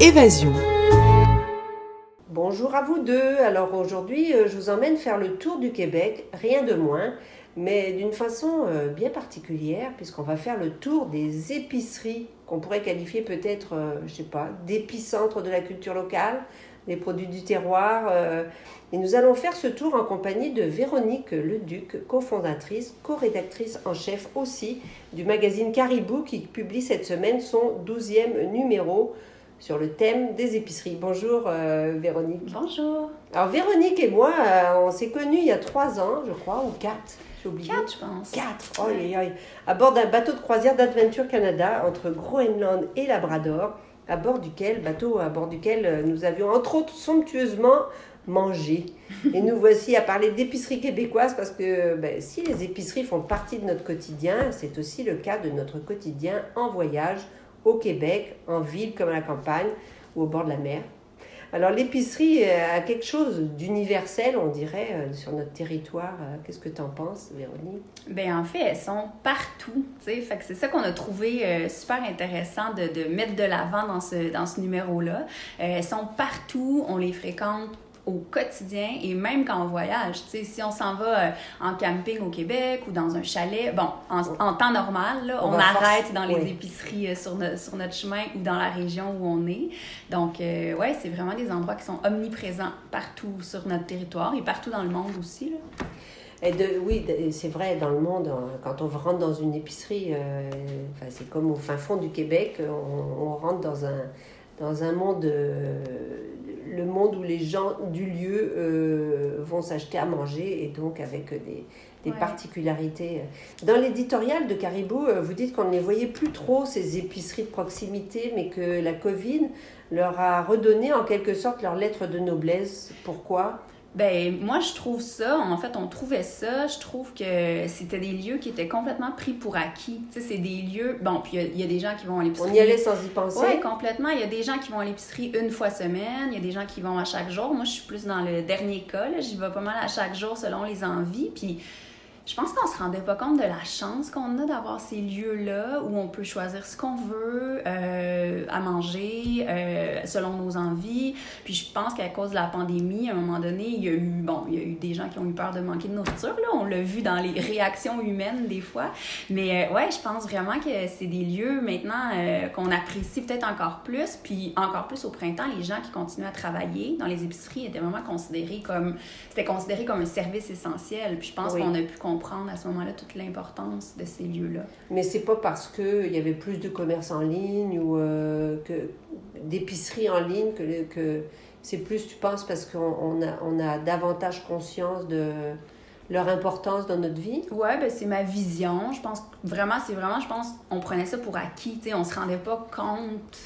Évasion. Bonjour à vous deux. Alors aujourd'hui, euh, je vous emmène faire le tour du Québec, rien de moins, mais d'une façon euh, bien particulière, puisqu'on va faire le tour des épiceries qu'on pourrait qualifier peut-être, euh, je sais pas, d'épicentre de la culture locale, des produits du terroir. Et nous allons faire ce tour en compagnie de Véronique Leduc, cofondatrice, co-rédactrice en chef aussi du magazine Caribou qui publie cette semaine son 12e numéro sur le thème des épiceries. Bonjour euh, Véronique. Bonjour. Alors Véronique et moi, euh, on s'est connus il y a trois ans, je crois, ou quatre. J'ai oublié. Quatre, je pense. Quatre. Oh, À bord d'un bateau de croisière d'Adventure Canada entre Groenland et Labrador, à bord duquel, bateau euh, nous avions entre autres somptueusement mangé. Et nous voici à parler d'épicerie québécoise parce que ben, si les épiceries font partie de notre quotidien, c'est aussi le cas de notre quotidien en voyage au Québec, en ville comme à la campagne ou au bord de la mer. Alors l'épicerie a quelque chose d'universel, on dirait, euh, sur notre territoire. Euh, qu'est-ce que tu en penses, Véronique? Bien, en fait, elles sont partout. Fait que c'est ça qu'on a trouvé euh, super intéressant de, de mettre de l'avant dans ce, dans ce numéro-là. elles sont partout, on les fréquente au quotidien et même quand on voyage. Tu sais, si on s'en va euh, en camping au Québec ou dans un chalet, bon, en, temps normal, là, on, arrête dans les épiceries euh, sur, sur, notre chemin ou dans la région où on est. Donc, euh, ouais, c'est vraiment des endroits qui sont omniprésents partout sur notre territoire et partout dans le monde aussi. Là. Et de, oui, c'est vrai, dans le monde, quand on rentre dans une épicerie, c'est comme au fin fond du Québec, on, on rentre dans un, dans un monde le monde où les gens du lieu euh, vont s'acheter à manger et donc avec des, des particularités. Dans l'éditorial de Caribou, euh, vous dites qu'on ne les voyait plus trop, ces épiceries de proximité, mais que la Covid leur a redonné en quelque sorte leur lettre de noblesse. Pourquoi? Ben moi je trouve ça, en fait on trouvait ça, je trouve que c'était des lieux qui étaient complètement pris pour acquis. Tu sais, c'est des lieux, bon, puis il y, a des gens qui vont à l'épicerie. On y allait sans y penser. Oui, complètement. Il y a des gens qui vont à l'épicerie une fois semaine, il y a des gens qui vont à chaque jour. Moi je suis plus dans le dernier cas, j'y vais pas mal à chaque jour selon les envies, puis je pense qu'on se rendait pas compte de la chance qu'on a d'avoir ces lieux-là où on peut choisir ce qu'on veut euh, à manger euh, selon nos envies. Puis je pense qu'à cause de la pandémie, à un moment donné, il y a eu bon, il y a eu des gens qui ont eu peur de manquer de nourriture là, on l'a vu dans les réactions humaines des fois. Mais euh, ouais, je pense vraiment que c'est des lieux maintenant qu'on apprécie peut-être encore plus, puis encore plus au printemps, les gens qui continuent à travailler dans les épiceries étaient vraiment considérés comme c'était considéré comme un service essentiel. Puis je pense qu'on a pu comprendre à ce moment-là toute l'importance de ces lieux-là. Mais c'est pas parce qu'il y avait plus de commerce en ligne ou euh, que d'épicerie en ligne que, que c'est plus, tu penses, parce qu'on a, on a davantage conscience de leur importance dans notre vie? Ouais, ben c'est ma vision. Je pense vraiment, c'est vraiment, je pense, on prenait ça pour acquis, tu sais, on se rendait pas compte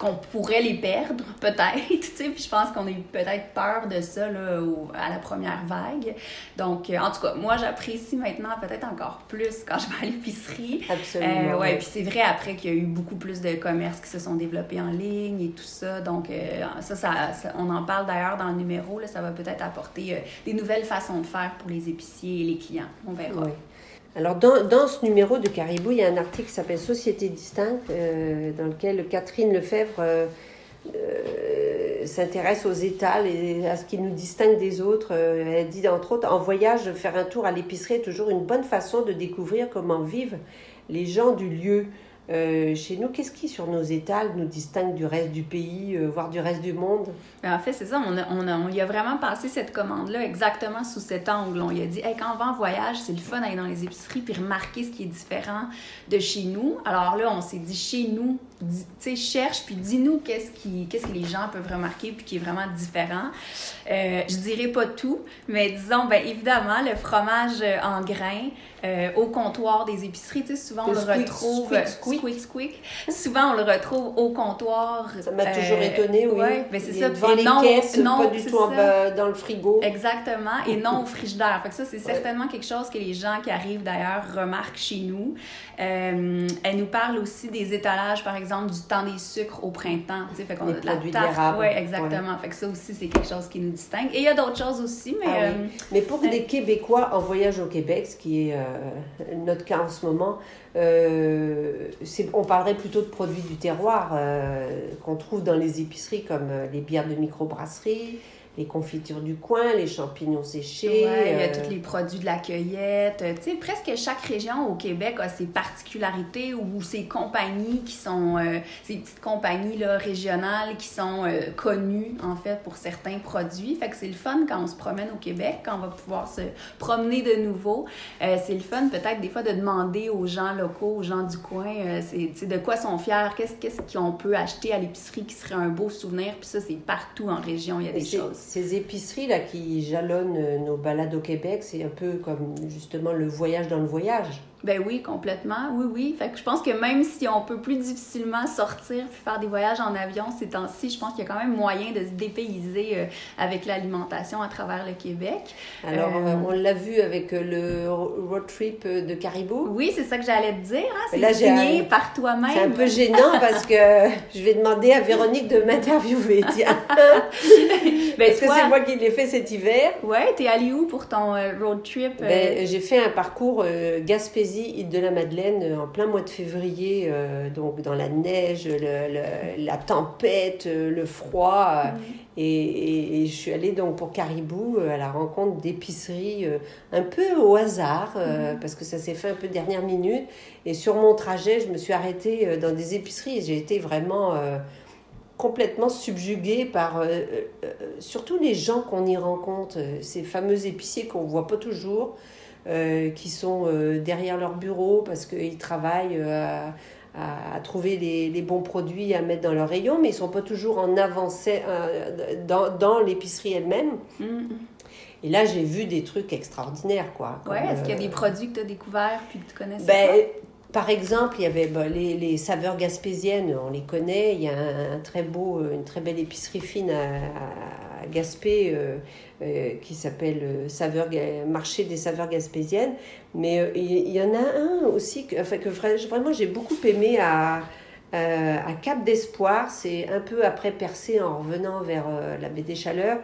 qu'on pourrait les perdre, peut-être, tu sais, puis je pense qu'on a eu peut-être peur de ça, là, à la première vague. Donc, euh, en tout cas, moi, j'apprécie maintenant peut-être encore plus quand je vais à l'épicerie. Absolument. Euh, ouais, puis c'est vrai après qu'il y a eu beaucoup plus de commerces qui se sont développés en ligne et tout ça. Donc, euh, ça, ça, on en parle d'ailleurs dans le numéro, là, ça va peut-être apporter des nouvelles façons de faire pour les épiciers et les clients. On verra. Oui. Alors, dans, ce numéro de Caribou, il y a un article qui s'appelle Société distincte, euh, dans lequel Catherine Lefebvre euh, euh, s'intéresse aux étals et à ce qui nous distingue des autres. elle dit, entre autres, en voyage, faire un tour à l'épicerie est toujours une bonne façon de découvrir comment vivent les gens du lieu. Euh, chez nous, qu'est-ce qui, sur nos étals, nous distingue du reste du pays, euh, voire du reste du monde? Ben, en fait, c'est ça. On, a, on, a, on, y a vraiment passé cette commande-là exactement sous cet angle. On y a dit, hey, quand on va en voyage, c'est le fun d'aller dans les épiceries puis remarquer ce qui est différent de chez nous. Alors là, on s'est dit, chez nous, cherche puis dis-nous qu'est-ce, qui, qu'est-ce que les gens peuvent remarquer puis qui est vraiment différent. Euh, je dirais pas tout, mais disons, ben évidemment, le fromage en grains euh, au comptoir des épiceries, tu sais, souvent on le retrouve... Squeak, squeak, squeak. Souvent, on le retrouve au comptoir. Ça m'a toujours euh, étonné, oui. Ouais, ben c'est ça. Devant les non, caisses, non, pas du tout en, dans le frigo. Exactement, et non au frigidaire. Fait que ça, c'est certainement quelque chose que les gens qui arrivent d'ailleurs remarquent chez nous. Euh, elle nous parle aussi des étalages, par exemple, du temps des sucres au printemps. Tu sais, fait qu'on a de la tarte. Oui, exactement. Fait que ça aussi, c'est quelque chose qui nous distingue. Et il y a d'autres choses aussi, mais... Ah euh, mais pour des Québécois en voyage au Québec, ce qui est notre cas en ce moment, on parlerait plutôt de produits du terroir qu'on trouve dans les épiceries comme les bières de microbrasserie, les confitures du coin, les champignons séchés. Ouais, il y a tous les produits de la cueillette. Tu sais, presque chaque région au Québec a ses particularités ou ses compagnies qui sont, ces petites compagnies là, régionales qui sont connues, en fait, pour certains produits. Fait que c'est le fun quand on se promène au Québec, quand on va pouvoir se promener de nouveau. c'est le fun, peut-être, des fois, de demander aux gens locaux, aux gens du coin, c'est de quoi sont fiers, qu'est-ce qu'on peut acheter à l'épicerie qui serait un beau souvenir. Puis ça, c'est partout en région, il y a des choses ces épiceries-là qui jalonnent euh, nos balades au Québec, c'est un peu comme justement le voyage dans le voyage. Ben oui, complètement. Oui, oui. Fait que je pense que même si on peut plus difficilement sortir puis faire des voyages en avion ces temps-ci, je pense qu'il y a quand même moyen de se dépayser euh, avec l'alimentation à travers le Québec. Alors, euh, on l'a vu avec euh, le road trip de Caribou. Oui, c'est ça que j'allais te dire. Hein? C'est signé par toi-même. C'est un peu gênant parce que je vais demander à Véronique de m'interviewer, tiens. ben, parce que c'est moi qui l'ai fait cet hiver. Ouais, t'es allé où pour ton road trip? Ben, j'ai fait un parcours Gaspésie île de la Madeleine, euh, en plein mois de février, euh, donc dans la neige, la tempête, euh, le froid. Mm. Et, je suis allée donc pour Caribou à la rencontre d'épiceries un peu au hasard, mm. parce que ça s'est fait un peu dernière minute. Et sur mon trajet, je me suis arrêtée dans des épiceries et j'ai été vraiment complètement subjuguée par surtout les gens qu'on y rencontre, ces fameux épiciers qu'on ne voit pas toujours. Euh, qui sont euh, derrière leur bureau parce qu'ils travaillent euh, à, à, trouver les, les, bons produits à mettre dans leur rayon, mais ils ne sont pas toujours en avance dans, dans l'épicerie elle-même. Mm-hmm. Et là, j'ai vu des trucs extraordinaires, quoi. ouais, est-ce qu'il y a des produits que tu as découverts puis que tu connaissais ben, Par exemple, il y avait ben, les, les, saveurs gaspésiennes, on les connaît. Il y a un, très beau, une très belle épicerie fine à, à Gaspé euh, qui s'appelle euh, Saveur, Marché des saveurs gaspésiennes. Mais euh, il y, en a un aussi que, enfin, que vraiment j'ai beaucoup aimé à, à Cap d'Espoir. C'est un peu après Percé en revenant vers la baie des Chaleurs.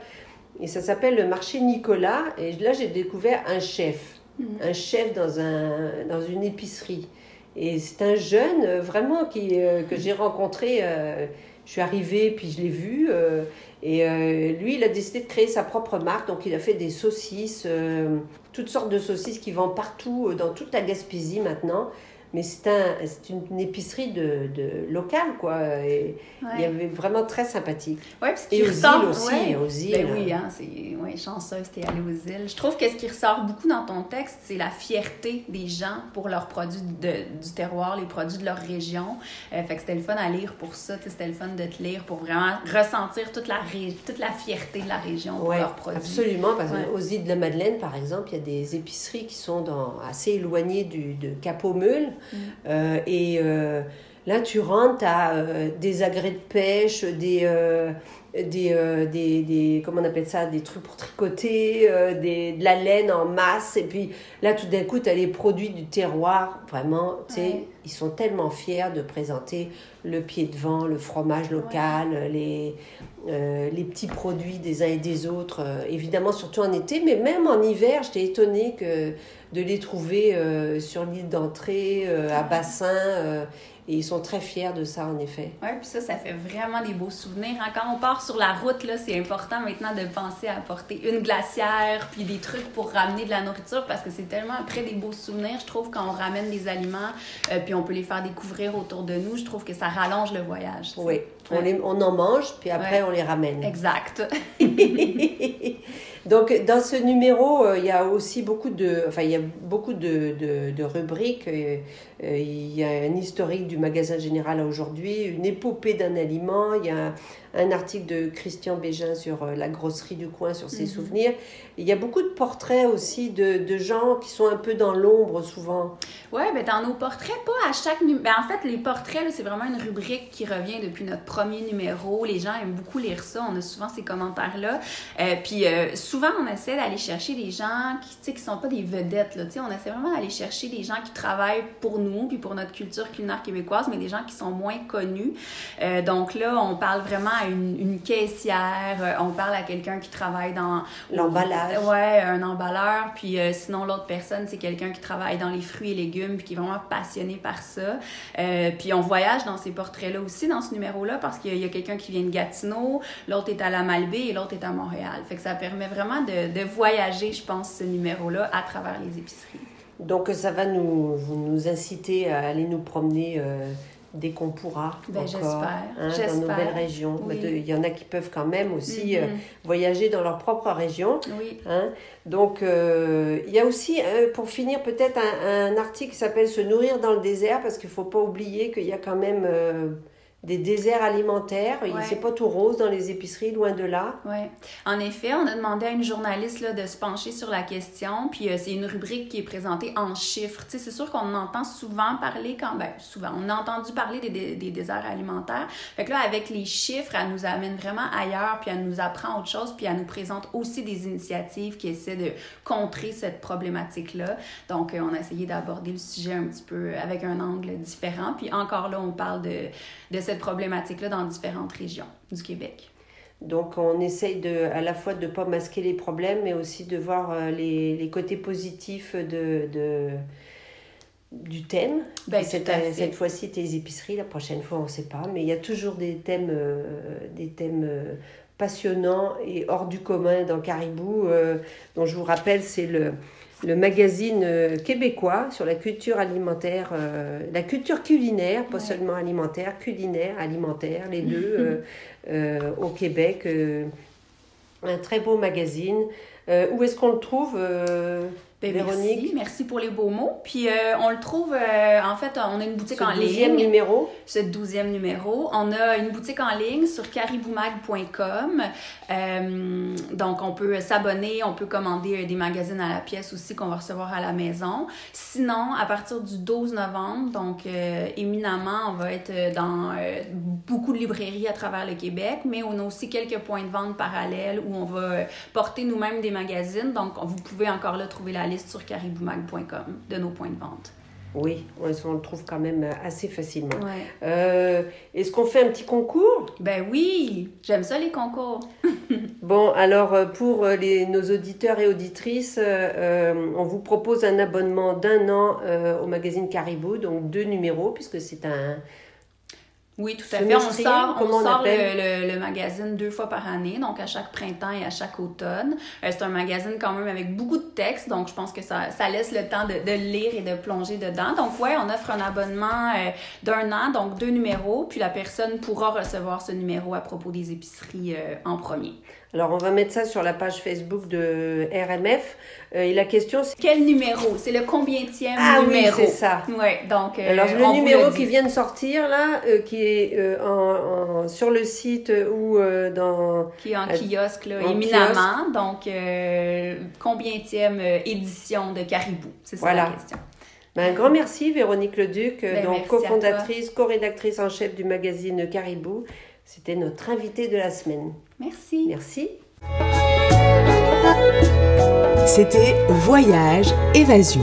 Et ça s'appelle le marché Nicolas. Et là, j'ai découvert un chef. Mmh. Un chef dans, un, dans une épicerie. Et c'est un jeune vraiment qui, que j'ai rencontré. Je suis arrivée, puis je l'ai vu. Et euh, lui, il a décidé de créer sa propre marque. Donc, il a fait des saucisses, euh, toutes sortes de saucisses qui vendent partout, euh, dans toute la Gaspésie maintenant mais c'est un, une épicerie de, de locale, quoi. Et il y avait vraiment très sympathique. Ouais, parce et aux îles aussi, aux îles. Ben oui, hein, c'est ouais, chanceuse, t'es allée aux îles. Je trouve que ce qui ressort beaucoup dans ton texte, c'est la fierté des gens pour leurs produits de, du terroir, les produits de leur région. Euh, fait que c'était le fun à lire pour ça, c'était le fun de te lire pour vraiment ressentir toute la, toute la fierté de la région pour leurs produits. Absolument, parce qu'aux îles de la Madeleine, par exemple, il y a des épiceries qui sont dans, assez éloignées du, de Cap-aux-Meules, euh, et euh, là, tu rentres, à euh, des agrès de pêche, des, des, des, des, comment on appelle ça, des trucs pour tricoter, des, de la laine en masse. Et puis là, tout d'un coup, tu as les produits du terroir. Vraiment, tu sais, ils sont tellement fiers de présenter le pied de vent, le fromage local, les, les petits produits des uns et des autres. évidemment, surtout en été, mais même en hiver, j'étais étonnée que de les trouver euh, sur l'île d'entrée, euh, à bassin. Euh, et ils sont très fiers de ça, en effet. Oui, puis ça, ça fait vraiment des beaux souvenirs. Hein. Quand on part sur la route, là, c'est important maintenant de penser à apporter une glacière, puis des trucs pour ramener de la nourriture, parce que c'est tellement après des beaux souvenirs, je trouve, quand on ramène des aliments, puis on peut les faire découvrir autour de nous, je trouve que ça rallonge le voyage. Oui, on, les, on en mange, puis après, on les ramène. Exact. Donc, dans ce numéro, euh, il y a aussi beaucoup de, enfin, il y a beaucoup de, de, de rubriques. Euh, euh, il y a un historique du magasin général aujourd'hui, une épopée d'un aliment. Il y a un article de Christian Bégin sur la grosserie du coin, sur ses mhm. souvenirs. Il y a beaucoup de portraits aussi de, de gens qui sont un peu dans l'ombre souvent. Oui, mais dans nos portraits, pas à chaque numéro. Ben, en fait, les portraits, c'est vraiment une rubrique qui revient depuis notre premier numéro. Les gens aiment beaucoup lire ça. On a souvent ces commentaires-là. Euh, puis euh, souvent, on essaie d'aller chercher des gens qui, sais, qui sont pas des vedettes, là, on essaie vraiment d'aller chercher des gens qui travaillent pour nous, puis pour notre culture culinaire québécoise, mais des gens qui sont moins connus. Euh, donc là, on parle vraiment à une, une caissière, euh, on parle à quelqu'un qui travaille dans... L'emballage. Ouais, un emballeur, puis euh, sinon, l'autre personne, c'est quelqu'un qui travaille dans les fruits et légumes, puis qui est vraiment passionné par ça. Euh, puis on voyage dans ces portraits-là aussi, dans ce numéro-là, parce qu'il y a, quelqu'un qui vient de Gatineau, l'autre est à la Malbaie et l'autre est à Montréal. Fait que ça permet vraiment de, de voyager, je pense, ce numéro-là à travers les épiceries. Donc ça va nous, nous inciter à aller nous promener euh, dès qu'on pourra Ben, encore j'espère, hein, dans nos belles régions. Oui. Il y en a qui peuvent quand même aussi euh, Mhm. voyager dans leur propre région. Oui. hein. Donc euh, il y a aussi, euh, pour finir, peut-être un, un article qui s'appelle Se nourrir dans le désert, parce qu'il ne faut pas oublier qu'il y a quand même euh, des déserts alimentaires. Ouais. C'est pas tout rose dans les épiceries, loin de là. Oui. En effet, on a demandé à une journaliste là, de se pencher sur la question, puis euh, c'est une rubrique qui est présentée en chiffres. Tu sais, c'est sûr qu'on entend souvent parler quand ben souvent, on a entendu parler des, des, des déserts alimentaires. Fait que là, avec les chiffres, elle nous amène vraiment ailleurs, puis elle nous apprend autre chose, puis elle nous présente aussi des initiatives qui essaient de contrer cette problématique-là. Donc, euh, on a essayé d'aborder le sujet un petit peu avec un angle différent. Puis encore là, on parle de, de cette problématique-là dans différentes régions du Québec. Donc on essaye de, à la fois de ne pas masquer les problèmes, mais aussi de voir euh, les, les côtés positifs de, de- du thème. Ben, cette fait. cette fois-ci, tes épiceries, la prochaine fois, on ne sait pas. Mais il y a toujours des thèmes, euh, des thèmes euh, passionnants et hors du commun dans Caribou, euh, dont je vous rappelle, c'est le, le magazine euh, québécois sur la culture alimentaire, euh, la culture culinaire, pas Ouais. seulement alimentaire, culinaire, alimentaire, les deux euh, au Québec. un très beau magazine. Où est-ce qu'on le trouve, Ben, Véronique Merci, merci pour les beaux mots. Puis euh, on le trouve, euh, en fait, on a une boutique Ce en douzième ligne. numéro. Ce douzième numéro. On a une boutique en ligne sur cariboumag.com. Euh, donc, on peut s'abonner, on peut commander des magazines à la pièce aussi qu'on va recevoir à la maison. Sinon, à partir du 12 novembre, donc éminemment, on va être dans beaucoup de librairies à travers le Québec, mais on a aussi quelques points de vente parallèles où on va porter nous-mêmes des magazines. Donc, vous pouvez encore là trouver la liste sur cariboumag.com de nos points de vente. Oui, on le trouve quand même assez facilement. Ouais. Euh, Est-ce qu'on fait un petit concours? Ben oui, j'aime ça les concours. Bon, alors euh, pour euh, les, nos auditeurs et auditrices, euh, euh, on vous propose un abonnement d'un an euh, au magazine Caribou, donc deux numéros, puisque c'est un... Oui, tout à fait. On sort, on on sort le, le- le magazine deux fois par année, donc à chaque printemps et à chaque automne. Euh, c'est un magazine quand même avec beaucoup de textes, donc je pense que ça, ça laisse le temps de, de lire et de plonger dedans. Donc ouais, on offre un abonnement euh, d'un an, donc deux numéros, puis la personne pourra recevoir ce numéro à propos des épiceries euh, en premier. Alors on va mettre ça sur la page Facebook de RMF. Euh, et la question c'est... Quel numéro? C'est le combientième Ah oui, numéro? c'est ça. Ouais, donc euh, Alors le numéro qui vient de sortir là, euh, qui est euh, en, en- sur le site ou dans... qui est en kiosque, là, en éminemment. Donc, euh, combientième euh, édition de Caribou? C'est ça Voilà. la question. Ben, un grand merci Véronique Leduc, Ben, donc cofondatrice, co-rédactrice en chef du magazine Caribou. C'était notre invitée de la semaine. Merci. Merci. C'était Voyage Évasion.